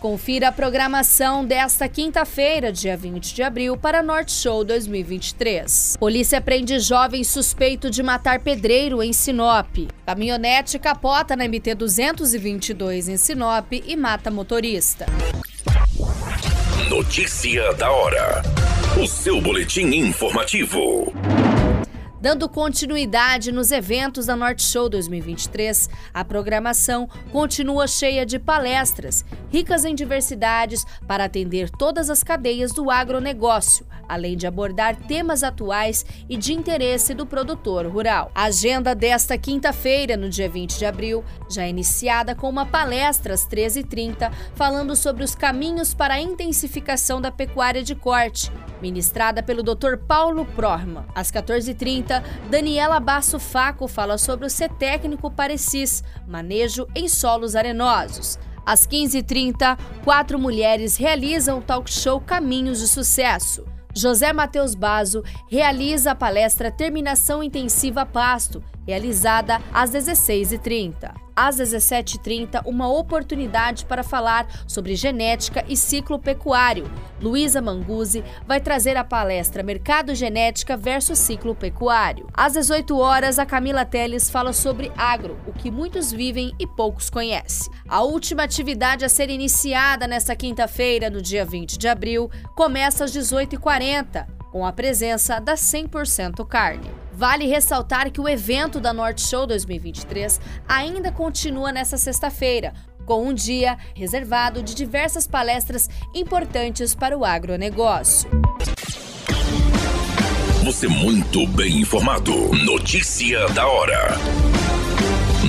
Confira a programação desta quinta-feira, dia 20 de abril, para Norte Show 2023. Polícia prende jovem suspeito de matar pedreiro em Sinop. Caminhonete capota na MT 222 em Sinop e mata motorista. Notícia da hora. O seu boletim informativo. Dando continuidade nos eventos da Norte Show 2023, a programação continua cheia de palestras, ricas em diversidades, para atender todas as cadeias do agronegócio, além de abordar temas atuais e de interesse do produtor rural. A agenda desta quinta-feira, no dia 20 de abril, já é iniciada com uma palestra às 13h30, falando sobre os caminhos para a intensificação da pecuária de corte, ministrada pelo Dr. Paulo Prohman. Às 14h30, Daniela Basso Faco fala sobre o ser técnico Parecis, manejo em solos arenosos. Às 15h30, quatro mulheres realizam o talk show Caminhos de Sucesso. José Matheus Bazo realiza a palestra Terminação Intensiva Pasto, realizada às 16h30 às 17h30, uma oportunidade para falar sobre genética e ciclo pecuário. Luísa Manguzi vai trazer a palestra Mercado Genética versus Ciclo Pecuário. Às 18 horas, a Camila Teles fala sobre agro, o que muitos vivem e poucos conhecem. A última atividade a ser iniciada nesta quinta-feira, no dia 20 de abril, começa às 18h40, com a presença da 100% carne. Vale ressaltar que o evento da Norte Show 2023 ainda continua nesta sexta-feira, com um dia reservado de diversas palestras importantes para o agronegócio. Você muito bem informado. Notícia da hora.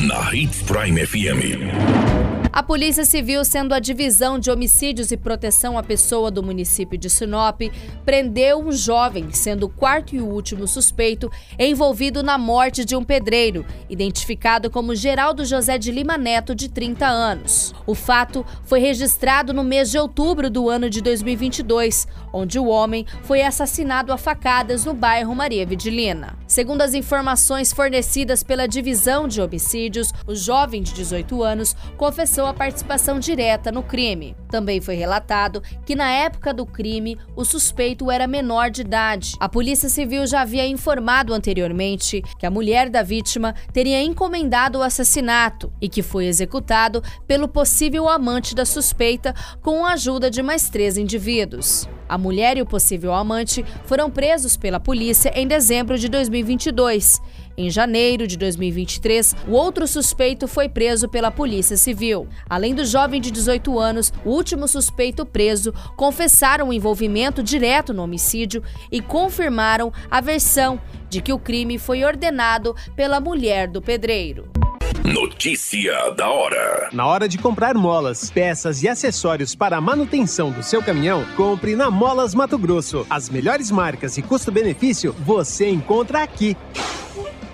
Na Hits Prime FM. A Polícia Civil, sendo a Divisão de Homicídios e Proteção à Pessoa do município de Sinop, prendeu um jovem, sendo o quarto e último suspeito, envolvido na morte de um pedreiro, identificado como Geraldo José de Lima Neto, de 30 anos. O fato foi registrado no mês de outubro do ano de 2022, onde o homem foi assassinado a facadas no bairro Maria Vidilina. Segundo as informações fornecidas pela Divisão de Homicídios, o jovem de 18 anos confessou a participação direta no crime. Também foi relatado que na época do crime o suspeito era menor de idade. A Polícia Civil já havia informado anteriormente que a mulher da vítima teria encomendado o assassinato e que foi executado pelo possível amante da suspeita com a ajuda de mais três indivíduos. A mulher e o possível amante foram presos pela polícia em dezembro de 2022 em janeiro de 2023, o outro suspeito foi preso pela Polícia Civil. Além do jovem de 18 anos, o último suspeito preso confessaram o envolvimento direto no homicídio e confirmaram a versão de que o crime foi ordenado pela mulher do pedreiro. Notícia da hora. Na hora de comprar molas, peças e acessórios para a manutenção do seu caminhão, compre na Molas Mato Grosso. As melhores marcas e custo-benefício você encontra aqui.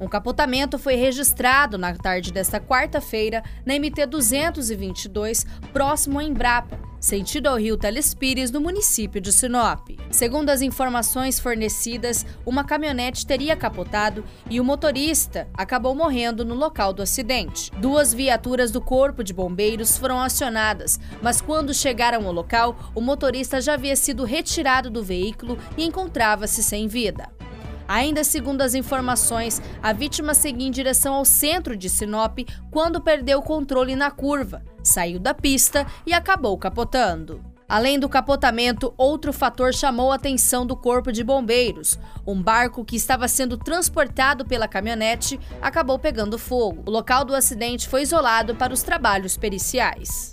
Um capotamento foi registrado na tarde desta quarta-feira na MT 222, próximo a Embrapa, sentido ao rio Telespires, no município de Sinop. Segundo as informações fornecidas, uma caminhonete teria capotado e o motorista acabou morrendo no local do acidente. Duas viaturas do Corpo de Bombeiros foram acionadas, mas quando chegaram ao local, o motorista já havia sido retirado do veículo e encontrava-se sem vida. Ainda segundo as informações, a vítima seguia em direção ao centro de Sinop quando perdeu o controle na curva, saiu da pista e acabou capotando. Além do capotamento, outro fator chamou a atenção do Corpo de Bombeiros. Um barco que estava sendo transportado pela caminhonete acabou pegando fogo. O local do acidente foi isolado para os trabalhos periciais.